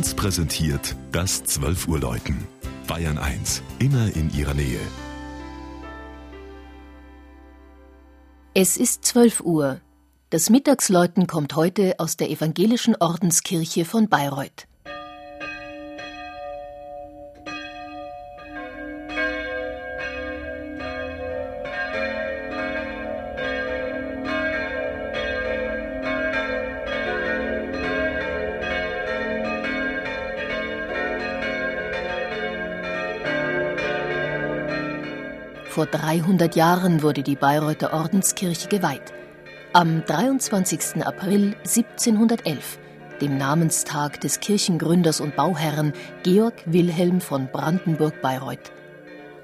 1 präsentiert das 12 Uhr Läuten. Bayern 1, immer in ihrer Nähe. Es ist 12 Uhr. Das Mittagsläuten kommt heute aus der evangelischen Ordenskirche von Bayreuth. Vor 300 Jahren wurde die Bayreuther Ordenskirche geweiht. Am 23. April 1711, dem Namenstag des Kirchengründers und Bauherrn Georg Wilhelm von Brandenburg-Bayreuth.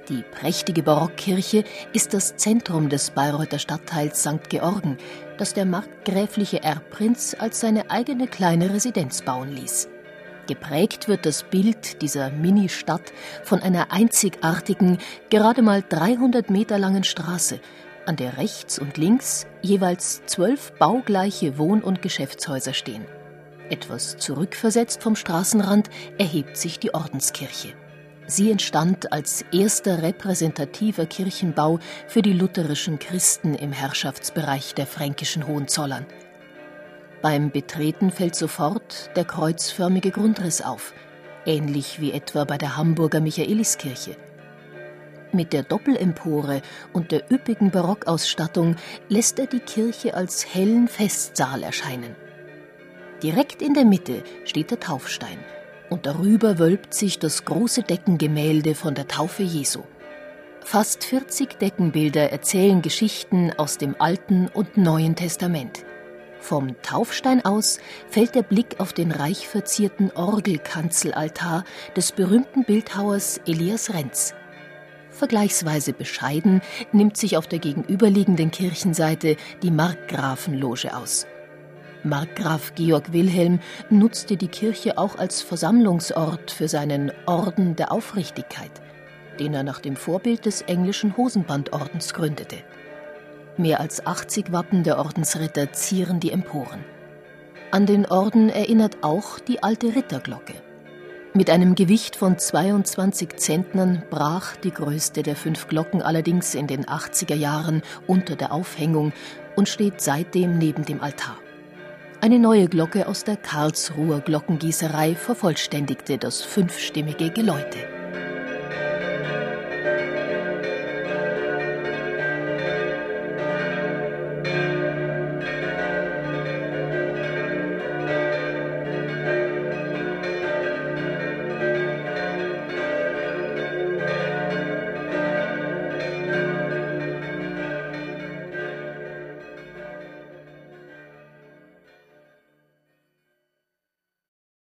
Die prächtige Barockkirche ist das Zentrum des Bayreuther Stadtteils St. Georgen, das der markgräfliche Erbprinz als seine eigene kleine Residenz bauen ließ. Geprägt wird das Bild dieser Mini-Stadt von einer einzigartigen, gerade mal 300 Meter langen Straße, an der rechts und links jeweils zwölf baugleiche Wohn- und Geschäftshäuser stehen. Etwas zurückversetzt vom Straßenrand erhebt sich die Ordenskirche. Sie entstand als erster repräsentativer Kirchenbau für die lutherischen Christen im Herrschaftsbereich der fränkischen Hohenzollern. Beim Betreten fällt sofort der kreuzförmige Grundriss auf, ähnlich wie etwa bei der Hamburger Michaeliskirche. Mit der Doppelempore und der üppigen Barockausstattung lässt er die Kirche als hellen Festsaal erscheinen. Direkt in der Mitte steht der Taufstein und darüber wölbt sich das große Deckengemälde von der Taufe Jesu. Fast 40 Deckenbilder erzählen Geschichten aus dem Alten und Neuen Testament. Vom Taufstein aus fällt der Blick auf den reich verzierten Orgelkanzelaltar des berühmten Bildhauers Elias Renz. Vergleichsweise bescheiden nimmt sich auf der gegenüberliegenden Kirchenseite die Markgrafenloge aus. Markgraf Georg Wilhelm nutzte die Kirche auch als Versammlungsort für seinen Orden der Aufrichtigkeit, den er nach dem Vorbild des englischen Hosenbandordens gründete. Mehr als 80 Wappen der Ordensritter zieren die Emporen. An den Orden erinnert auch die alte Ritterglocke. Mit einem Gewicht von 22 Zentnern brach die größte der fünf Glocken allerdings in den 80er Jahren unter der Aufhängung und steht seitdem neben dem Altar. Eine neue Glocke aus der Karlsruher Glockengießerei vervollständigte das fünfstimmige Geläute.